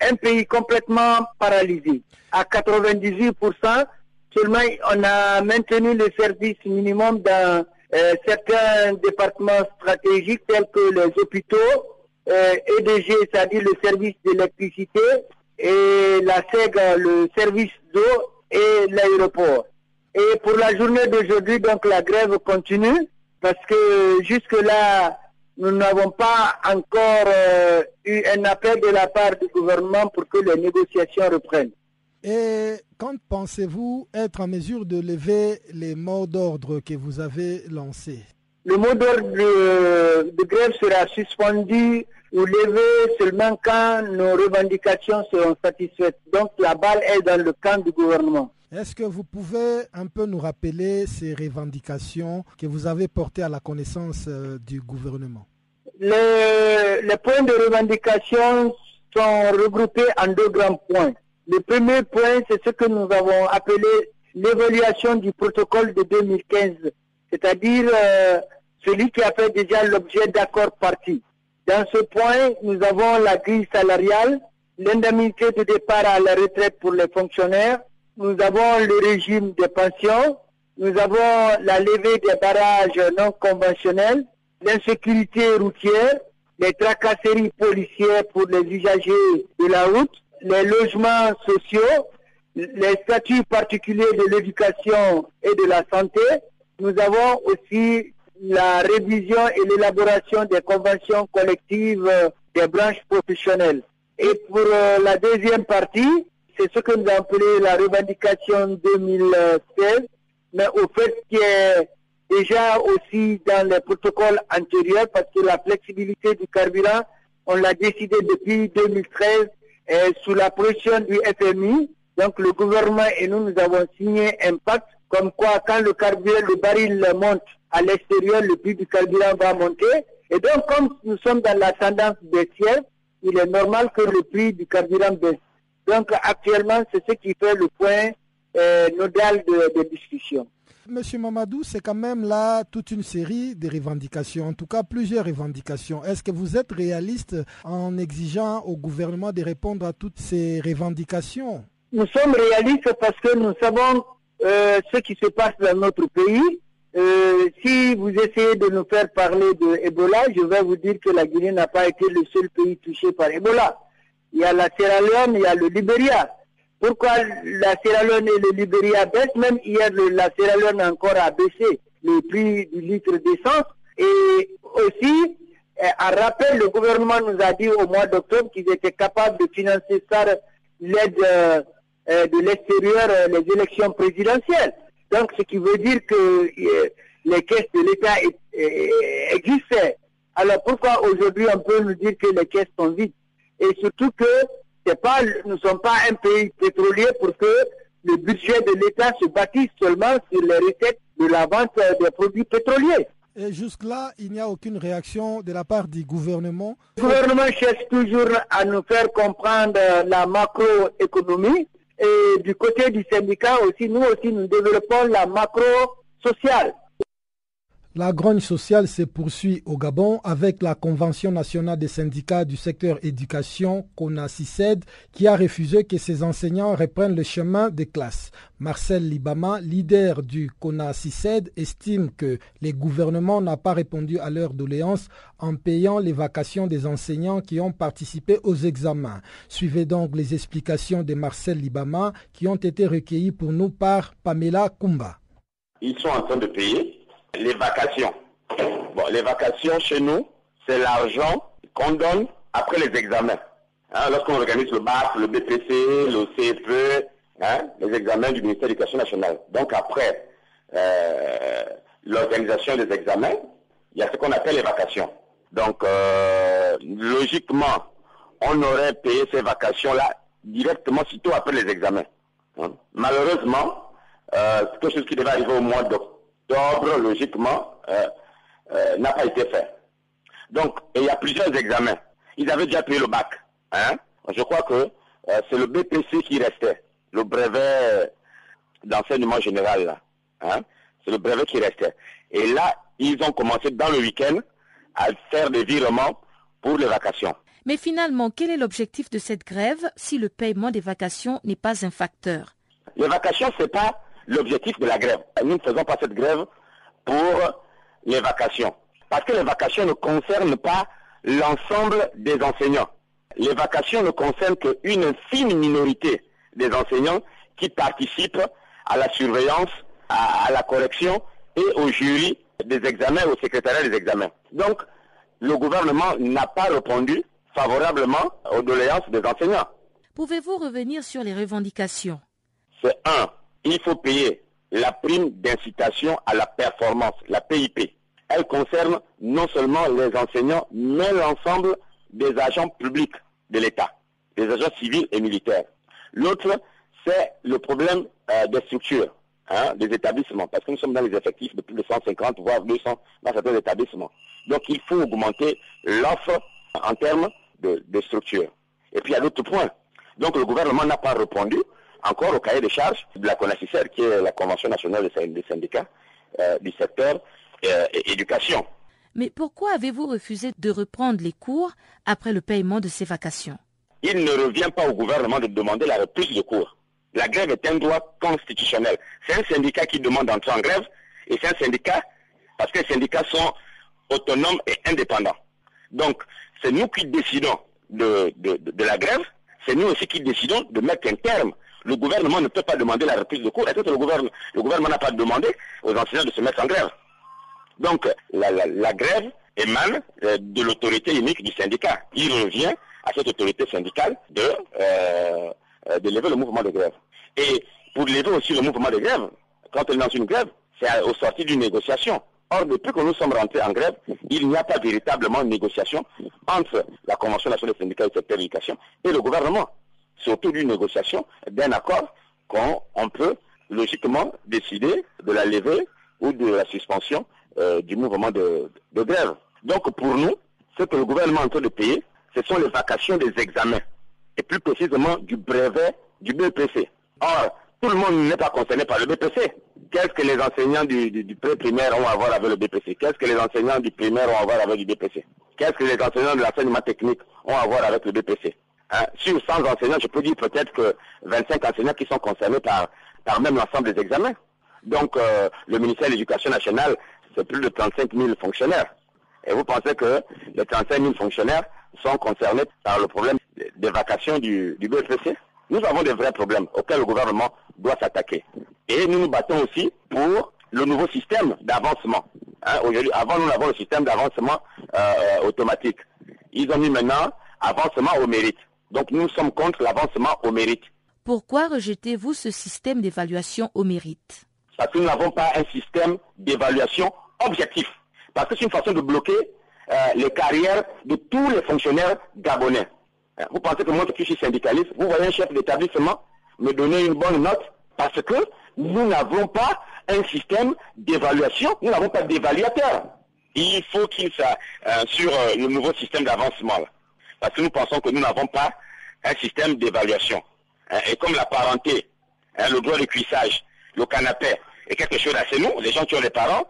un pays complètement paralysé. À 98%, seulement on a maintenu le service minimum dans euh, certains départements stratégiques tels que les hôpitaux, euh, EDG, c'est-à-dire le service d'électricité, et la SEG, le service d'eau et l'aéroport. Et pour la journée d'aujourd'hui, donc la grève continue parce que jusque-là, nous n'avons pas encore euh, eu un appel de la part du gouvernement pour que les négociations reprennent. Et quand pensez-vous être en mesure de lever les mots d'ordre que vous avez lancés? Le mot d'ordre de, grève sera suspendu ou levé seulement quand nos revendications seront satisfaites. Donc la balle est dans le camp du gouvernement. Est-ce que vous pouvez un peu nous rappeler ces revendications que vous avez portées à la connaissance euh, du gouvernement? Les, les points de revendication sont regroupés en deux grands points. Le premier point, c'est ce que nous avons appelé l'évaluation du protocole de 2015, c'est-à-dire euh, celui qui a fait déjà l'objet d'accords partis. Dans ce point, nous avons la grille salariale, l'indemnité de départ à la retraite pour les fonctionnaires, nous avons le régime des pensions, nous avons la levée des barrages non conventionnels, l'insécurité routière, les tracasseries policières pour les usagers de la route, les logements sociaux, les statuts particuliers de l'éducation et de la santé. Nous avons aussi la révision et l'élaboration des conventions collectives des branches professionnelles. Et pour euh, la deuxième partie, c'est ce que nous appelons la revendication 2016, mais au fait qui est déjà aussi dans les protocoles antérieurs, parce que la flexibilité du carburant, on l'a décidé depuis 2013 sous la pression du FMI. Donc le gouvernement et nous, nous avons signé un pacte comme quoi quand le carburant, le baril monte à l'extérieur, le prix du carburant va monter. Et donc comme nous sommes dans la tendance baissière, il est normal que le prix du carburant baisse. Donc actuellement, c'est ce qui fait le point euh, nodal de, de discussion. Monsieur Mamadou, c'est quand même là toute une série de revendications, en tout cas plusieurs revendications. Est-ce que vous êtes réaliste en exigeant au gouvernement de répondre à toutes ces revendications? Nous sommes réalistes parce que nous savons euh, ce qui se passe dans notre pays. Euh, si vous essayez de nous faire parler de Ebola, je vais vous dire que la Guinée n'a pas été le seul pays touché par Ebola. Il y a la Sierra Leone, il y a le Libéria. Pourquoi la Sierra Leone et le Libéria baissent? Même hier, la Sierra Leone encore a baissé le prix du litre d'essence. Et aussi, eh, à rappel, le gouvernement nous a dit au mois d'octobre qu'ils étaient capables de financer ça, l'aide euh, euh, de l'extérieur, les élections présidentielles. Donc, ce qui veut dire que les caisses de l'État existaient. Alors, pourquoi aujourd'hui on peut nous dire que les caisses sont vides? Et surtout que pas, nous ne sommes pas un pays pétrolier pour que le budget de l'État se bâtisse seulement sur les recettes de la vente des produits pétroliers. Et jusque-là, il n'y a aucune réaction de la part du gouvernement. Le gouvernement cherche toujours à nous faire comprendre la macroéconomie. Et du côté du syndicat aussi, nous aussi, nous développons la macro-sociale. La grogne sociale se poursuit au Gabon avec la Convention nationale des syndicats du secteur éducation, CONACICED, qui a refusé que ses enseignants reprennent le chemin des classes. Marcel Libama, leader du CONACICED, estime que le gouvernement n'a pas répondu à leurs doléances en payant les vacations des enseignants qui ont participé aux examens. Suivez donc les explications de Marcel Libama qui ont été recueillies pour nous par Pamela Kumba. Ils sont en train de payer les vacations. Bon, les vacations chez nous, c'est l'argent qu'on donne après les examens. Hein, lorsqu'on organise le BAC, le BPC, le CFE, hein, les examens du ministère de l'Éducation nationale. Donc après euh, l'organisation des examens, il y a ce qu'on appelle les vacations. Donc euh, logiquement, on aurait payé ces vacations-là directement, sitôt après les examens. Hein. Malheureusement, euh, quelque chose qui devait arriver au mois d'octobre, logiquement, euh, euh, n'a pas été fait. Donc, il y a plusieurs examens. Ils avaient déjà pris le bac. Hein. Je crois que c'est le BPC qui restait, le brevet d'enseignement général. Hein. C'est le brevet qui restait. Et là, ils ont commencé dans le week-end à faire des virements pour les vacations. Mais finalement, quel est l'objectif de cette grève si le paiement des vacations n'est pas un facteur? Les vacations, ce n'est pas l'objectif de la grève. Nous ne faisons pas cette grève pour les vacations. Parce que les vacations ne concernent pas l'ensemble des enseignants. Les vacations ne concernent qu'une infime minorité des enseignants qui participent à la surveillance, à, la correction et au jury des examens, au secrétariat des examens. Donc, le gouvernement n'a pas répondu favorablement aux doléances des enseignants. Pouvez-vous revenir sur les revendications? C'est un, il faut payer la prime d'incitation à la performance, la PIP. Elle concerne non seulement les enseignants, mais l'ensemble des agents publics de l'État, des agents civils et militaires. L'autre, c'est le problème euh, des structures, hein, des établissements, parce que nous sommes dans les effectifs de plus de 150, voire 200 dans certains établissements. Donc il faut augmenter l'offre en termes de, structure. Et puis il y a d'autres points. Donc le gouvernement n'a pas répondu encore au cahier de charges de la CONACICER, qui est la Convention nationale des syndicats euh, du secteur euh, éducation. Mais pourquoi avez-vous refusé de reprendre les cours après le paiement de ces vacations? Il ne revient pas au gouvernement de demander la reprise de cours. La grève est un droit constitutionnel. C'est un syndicat qui demande d'entrer en grève et c'est un syndicat parce que les syndicats sont autonomes et indépendants. Donc, c'est nous qui décidons de, la grève, c'est nous aussi qui décidons de mettre un terme. Le gouvernement ne peut pas demander la reprise de cours. Est-ce que le gouvernement n'a pas demandé aux enseignants de se mettre en grève? Donc, la, grève émane euh, de l'autorité unique du syndicat. Il revient à cette autorité syndicale de, euh, euh, de lever le mouvement de grève. Et pour lever aussi le mouvement de grève, quand on dans une grève, c'est au sorti d'une négociation. Or, depuis que nous sommes rentrés en grève, il n'y a pas véritablement de négociation entre la Convention nationale des syndicats du secteur de l'éducation et le gouvernement. Surtout d'une négociation, d'un accord qu'on peut logiquement décider de la levée ou de la suspension euh, du mouvement de, grève. Donc pour nous, ce que le gouvernement est en train de payer, ce sont les vacations des examens, et plus précisément du brevet du BPC. Or, tout le monde n'est pas concerné par le BPC. Qu'est-ce que les enseignants du, pré-primaire ont à voir avec le BPC Qu'est-ce que les enseignants du primaire ont à voir avec le BPC Qu'est-ce que les enseignants de l'enseignement technique ont à voir avec le BPC hein? Sur 100 enseignants, je peux dire peut-être que 25 enseignants qui sont concernés par, par même l'ensemble des examens. Donc, euh, le ministère de l'Éducation nationale, c'est plus de 35 000 fonctionnaires. Et vous pensez que les 35 000 fonctionnaires sont concernés par le problème des vacations du, du BPC nous avons des vrais problèmes auxquels le gouvernement doit s'attaquer. Et nous nous battons aussi pour le nouveau système d'avancement. Hein, avant, nous avons le système d'avancement euh, automatique. Ils ont mis maintenant avancement au mérite. Donc nous sommes contre l'avancement au mérite. Pourquoi rejetez-vous ce système d'évaluation au mérite? Parce que nous n'avons pas un système d'évaluation objectif. Parce que c'est une façon de bloquer euh, les carrières de tous les fonctionnaires gabonais. Hein, vous pensez que moi qui suis syndicaliste, vous voyez un chef d'établissement me donner une bonne note parce que nous n'avons pas un système d'évaluation, nous n'avons pas d'évaluateur. Il faut qu'il soit euh, sur euh, le nouveau système d'avancement. Parce que nous pensons que nous n'avons pas un système d'évaluation. Hein, et comme la parenté, hein, le droit de cuissage, le canapé est quelque chose d'assez nous, les gens qui ont des parents,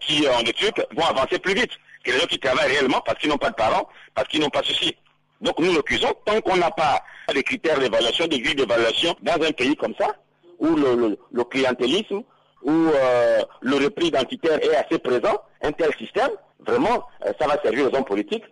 qui ont des trucs, vont avancer plus vite que les gens qui travaillent réellement parce qu'ils n'ont pas de parents, parce qu'ils n'ont pas ceci. Donc nous l'accusons tant qu'on n'a pas des critères d'évaluation, des grilles d'évaluation dans un pays comme ça, où le, clientélisme, où euh, le repli identitaire est assez présent, un tel système, vraiment, euh, ça va servir aux hommes politiques.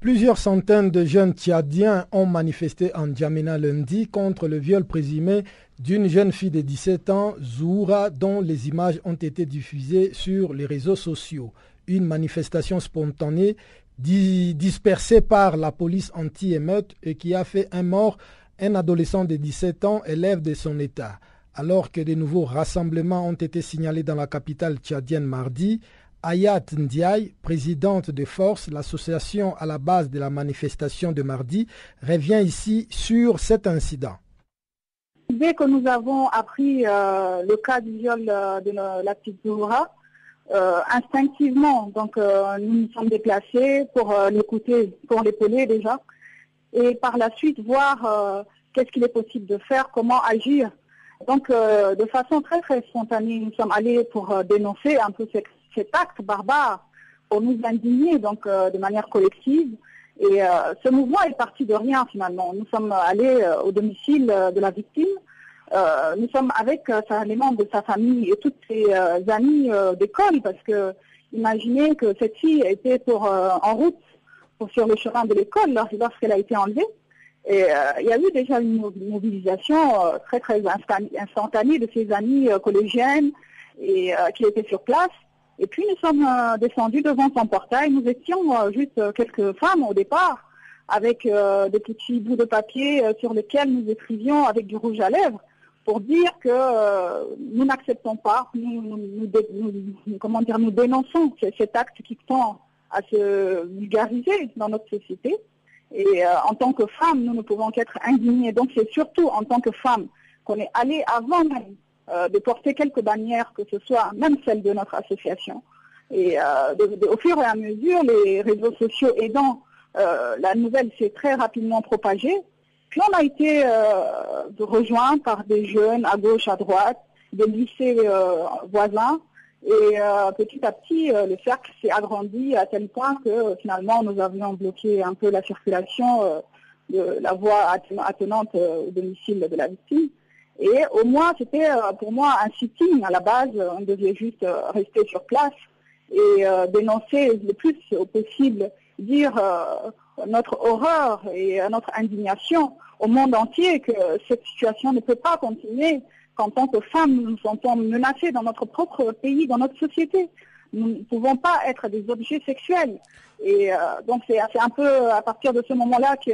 Plusieurs centaines de jeunes Tchadiens ont manifesté en Djamena lundi contre le viol présumé d'une jeune fille de 17 ans, Zoura, dont les images ont été diffusées sur les réseaux sociaux. Une manifestation spontanée dispersé par la police anti-émeute et qui a fait un mort, un adolescent de 17 ans, élève de son État. Alors que de nouveaux rassemblements ont été signalés dans la capitale tchadienne mardi, Ayat Ndiaye, présidente de Force, l'association à la base de la manifestation de mardi, revient ici sur cet incident. dès que nous avons appris le cas du viol de la petite Zoura, instinctivement, donc nous nous sommes déplacés pour l'écouter, pour l'épauler déjà, et par la suite voir qu'est-ce qu'il est possible de faire, comment agir. Donc, de façon très très spontanée, nous sommes allés pour dénoncer un peu cet, cet acte barbare, pour nous indigner donc de manière collective. Et euh, ce mouvement est parti de rien finalement. Nous sommes allés euh, au domicile euh, de la victime. nous sommes avec les membres de sa famille et toutes ses amies d'école parce que imaginez que cette fille était en route sur le chemin de l'école lorsqu'elle a été enlevée. Et il y a eu déjà une mobilisation très très instantanée de ses amies collégiennes et qui étaient sur place. Et puis nous sommes euh, descendus devant son portail. Nous étions euh, juste euh, quelques femmes au départ, avec des petits bouts de papier sur lesquels nous écrivions avec du rouge à lèvres pour dire que nous n'acceptons pas, nous, comment dire, nous dénonçons cet acte qui tend à se vulgariser dans notre société. Et en tant que femmes, nous ne pouvons qu'être indignés. Donc c'est surtout en tant que femmes qu'on est allé avant même euh, de porter quelques bannières, que ce soit même celle de notre association. Et euh, au fur et à mesure, les réseaux sociaux aidant, euh, la nouvelle s'est très rapidement propagée. Puis on a été rejoints par des jeunes à gauche, à droite, des lycées voisins. Et petit à petit, le cercle s'est agrandi à tel point que finalement, nous avions bloqué un peu la circulation de la voie attenante au domicile de la victime. Et au moins, c'était euh, pour moi un sitting à la base. On devait juste euh, rester sur place et euh, dénoncer le plus possible, dire notre horreur et notre indignation au monde entier que cette situation ne peut pas continuer, qu'en tant que femmes, nous nous sentons menacées dans notre propre pays, dans notre société. Nous ne pouvons pas être des objets sexuels. Et donc c'est un peu à partir de ce moment-là que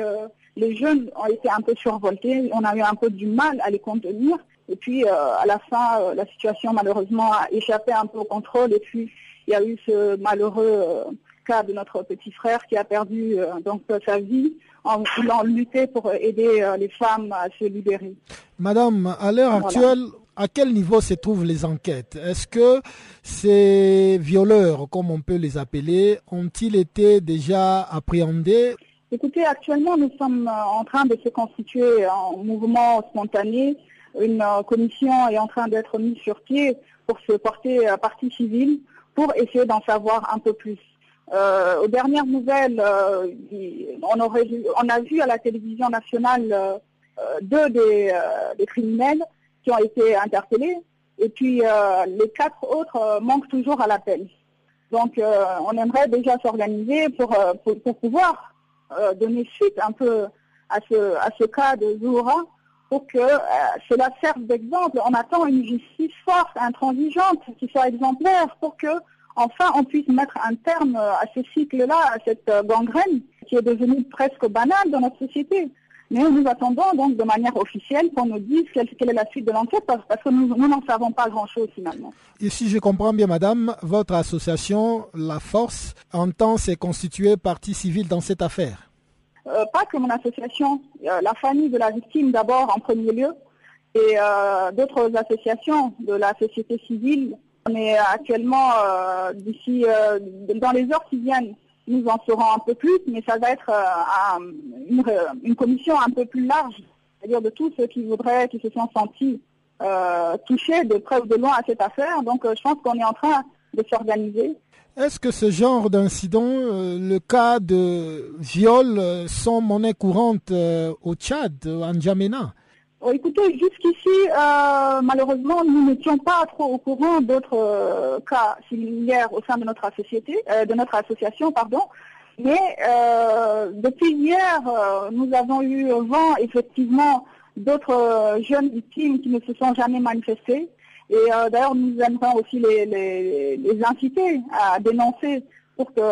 les jeunes ont été un peu survoltés, on a eu un peu du mal à les contenir. Et puis, euh, à la fin, euh, la situation, malheureusement, a échappé un peu au contrôle. Et puis, il y a eu ce malheureux euh, cas de notre petit frère qui a perdu donc sa vie en voulant lutter pour aider les femmes à se libérer. Madame, à l'heure actuelle, à quel niveau se trouvent les enquêtes? Est-ce que ces violeurs, comme on peut les appeler, ont-ils été déjà appréhendés? Écoutez, actuellement, nous sommes euh, en train de se constituer en mouvement spontané. Une euh, commission est en train d'être mise sur pied pour se porter à partie civile pour essayer d'en savoir un peu plus. Euh, aux dernières nouvelles, on, aurait on a vu à la télévision nationale deux des, criminels qui ont été interpellés et puis les quatre autres manquent toujours à l'appel. Donc on aimerait déjà s'organiser pour, pour pouvoir euh, donner suite un peu à ce, à ce cas de Zoura pour que euh, cela serve d'exemple. On attend une justice forte, intransigeante, qui soit exemplaire pour que enfin on puisse mettre un terme à ce cycle-là, à cette gangrène qui est devenue presque banale dans notre société. Mais nous attendons donc de manière officielle qu'on nous dise quelle, est la suite de l'enquête parce, que nous n'en savons pas grand-chose finalement. Et si je comprends bien, madame, votre association, La Force, entend se constituer partie civile dans cette affaire euh, Pas que mon association, euh, la famille de la victime d'abord en premier lieu et euh, d'autres associations de la société civile. On est actuellement d'ici, dans les heures qui viennent, nous en saurons un peu plus, mais ça va être euh, une, commission un peu plus large, c'est-à-dire de tous ceux qui voudraient, qui se sont sentis euh, touchés de près ou de loin à cette affaire. Donc euh, je pense qu'on est en train de s'organiser. Est-ce que ce genre d'incident, le cas de viol, sont monnaie courante au Tchad, en Djamena Oh, écoutez, jusqu'ici, euh, malheureusement, nous n'étions pas trop au courant d'autres euh, cas similaires au sein de notre euh, de notre association, pardon. Mais depuis hier, nous avons eu vent effectivement d'autres jeunes victimes qui ne se sont jamais manifestées. Et d'ailleurs, nous aimerions aussi les, inciter à dénoncer pour que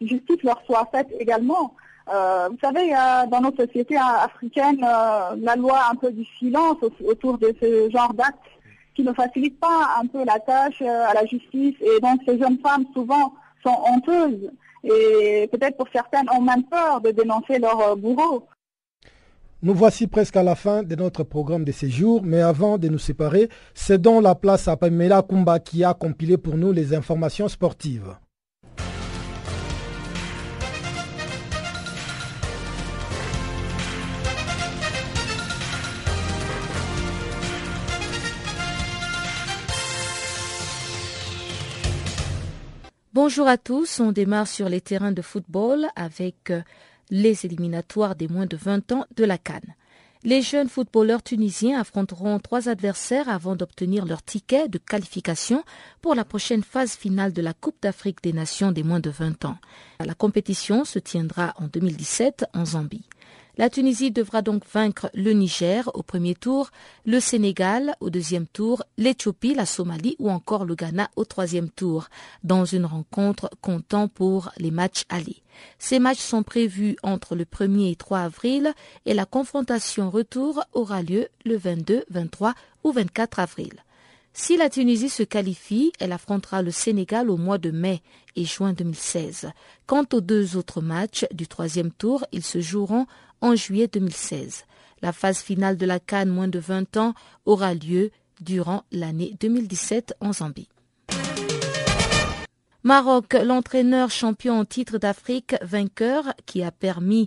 justice leur soit faite également. Euh, vous savez, dans notre société africaine, euh, la loi un peu du silence autour de ce genre d'actes qui ne facilite pas un peu la tâche euh, à la justice. Et donc ces jeunes femmes souvent sont honteuses et peut-être pour certaines ont même peur de dénoncer leur bourreau. Nous voici presque à la fin de notre programme de séjour, mais avant de nous séparer, cédons la place à Pamela Kumba qui a compilé pour nous les informations sportives. Bonjour à tous, on démarre sur les terrains de football avec euh, les éliminatoires des moins de 20 ans de la Cannes. Les jeunes footballeurs tunisiens affronteront trois adversaires avant d'obtenir leur ticket de qualification pour la prochaine phase finale de la Coupe d'Afrique des Nations des moins de 20 ans. La compétition se tiendra en 2017 en Zambie. La Tunisie devra donc vaincre le Niger au premier tour, le Sénégal au deuxième tour, l'Éthiopie, la Somalie ou encore le Ghana au troisième tour, dans une rencontre comptant pour les matchs allés. Ces matchs sont prévus entre le 1er et 3 avril et la confrontation retour aura lieu le 22, 23 ou 24 avril. Si la Tunisie se qualifie, elle affrontera le Sénégal au mois de mai et juin 2016. Quant aux deux autres matchs du troisième tour, ils se joueront en juillet 2016. La phase finale de la Cannes moins de 20 ans aura lieu durant l'année 2017 en Zambie. Maroc, l'entraîneur champion en titre d'Afrique, vainqueur, qui a permis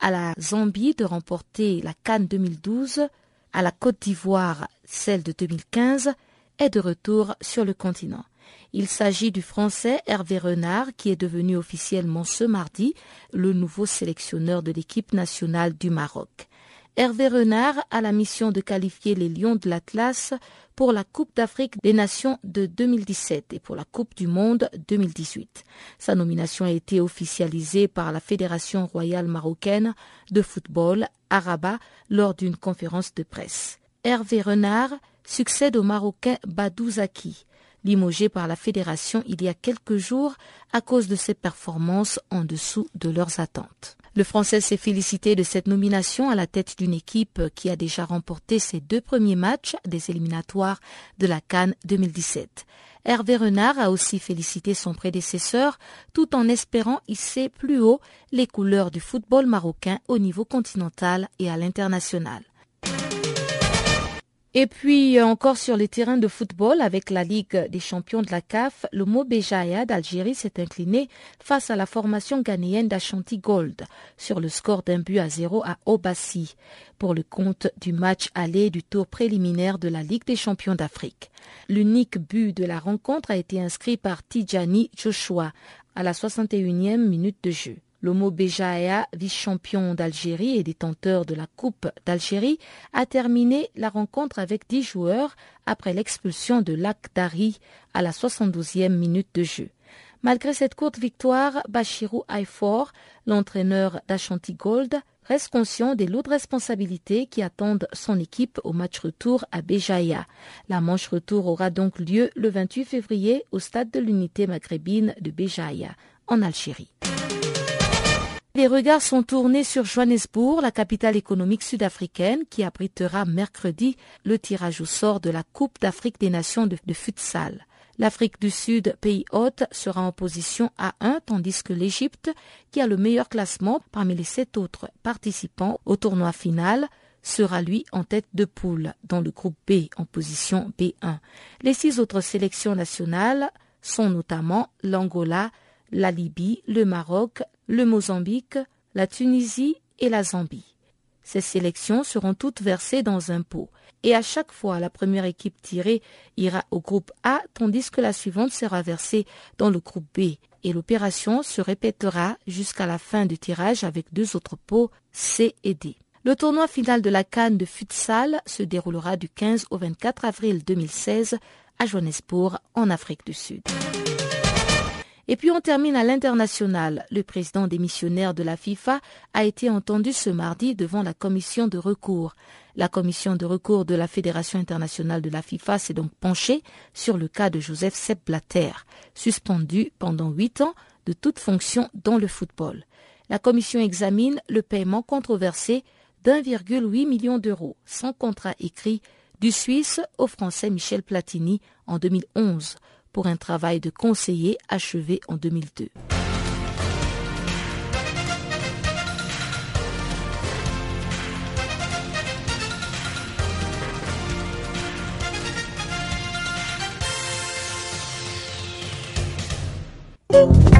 à la Zambie de remporter la Cannes 2012, à la Côte d'Ivoire celle de 2015, est de retour sur le continent. Il s'agit du Français Hervé Renard qui est devenu officiellement ce mardi le nouveau sélectionneur de l'équipe nationale du Maroc. Hervé Renard a la mission de qualifier les Lions de l'Atlas pour la Coupe d'Afrique des Nations de 2017 et pour la Coupe du Monde 2018. Sa nomination a été officialisée par la Fédération royale marocaine de football à Rabat lors d'une conférence de presse. Hervé Renard succède au Marocain Badou Zaki, limogé par la fédération il y a quelques jours à cause de ses performances en dessous de leurs attentes. Le Français s'est félicité de cette nomination à la tête d'une équipe qui a déjà remporté ses deux premiers matchs des éliminatoires de la Cannes 2017. Hervé Renard a aussi félicité son prédécesseur tout en espérant hisser plus haut les couleurs du football marocain au niveau continental et à l'international. Et puis encore sur les terrains de football avec la Ligue des champions de la CAF, le Mobejaya d'Algérie s'est incliné face à la formation ghanéenne d'Ashanti Gold sur le score d'un but à zéro à Obassi pour le compte du match aller du tour préliminaire de la Ligue des champions d'Afrique. L'unique but de la rencontre a été inscrit par Tijani Joshua à la 61e minute de jeu. L'Homo Bejaïa, vice-champion d'Algérie et détenteur de la Coupe d'Algérie, a terminé la rencontre avec 10 joueurs après l'expulsion de Lakdari à la 72e minute de jeu. Malgré cette courte victoire, Bachirou Aifor, l'entraîneur d'Ashanti Gold, reste conscient des lourdes responsabilités qui attendent son équipe au match retour à Béjaïa. La manche retour aura donc lieu le 28 février au stade de l'unité maghrébine de Béjaïa, en Algérie. Les regards sont tournés sur Johannesburg, la capitale économique sud-africaine, qui abritera mercredi le tirage au sort de la Coupe d'Afrique des Nations de, futsal. L'Afrique du Sud, pays hôte, sera en position à 1, tandis que l'Égypte, qui a le meilleur classement parmi les sept autres participants au tournoi final, sera lui en tête de poule dans le groupe B en position B1. Les six autres sélections nationales sont notamment l'Angola, la Libye, le Maroc, le Mozambique, la Tunisie et la Zambie. Ces sélections seront toutes versées dans un pot et à chaque fois la première équipe tirée ira au groupe A tandis que la suivante sera versée dans le groupe B et l'opération se répétera jusqu'à la fin du tirage avec deux autres pots C et D. Le tournoi final de la Cannes de futsal se déroulera du 15 au 24 avril 2016 à Johannesburg en Afrique du Sud. Et puis on termine à l'international. Le président des missionnaires de la FIFA a été entendu ce mardi devant la commission de recours. La commission de recours de la Fédération internationale de la FIFA s'est donc penchée sur le cas de Joseph Sepp Blatter, suspendu pendant huit ans de toute fonction dans le football. La commission examine le paiement controversé d'1,8 million d'euros sans contrat écrit du Suisse au Français Michel Platini en 2011 pour un travail de conseiller achevé en 2002. Thank you.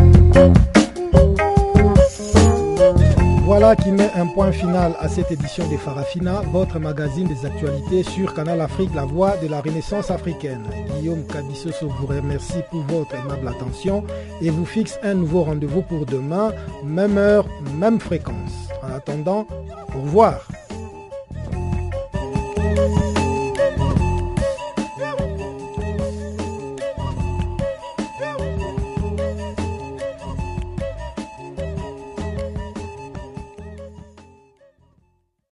Voilà qui met un point final à cette édition des Farafina, votre magazine des actualités sur Canal Afrique, la voix de la Renaissance africaine. Guillaume Cabissoso vous remercie pour votre aimable attention et vous fixe un nouveau rendez-vous pour demain, même heure, même fréquence. En attendant, au revoir.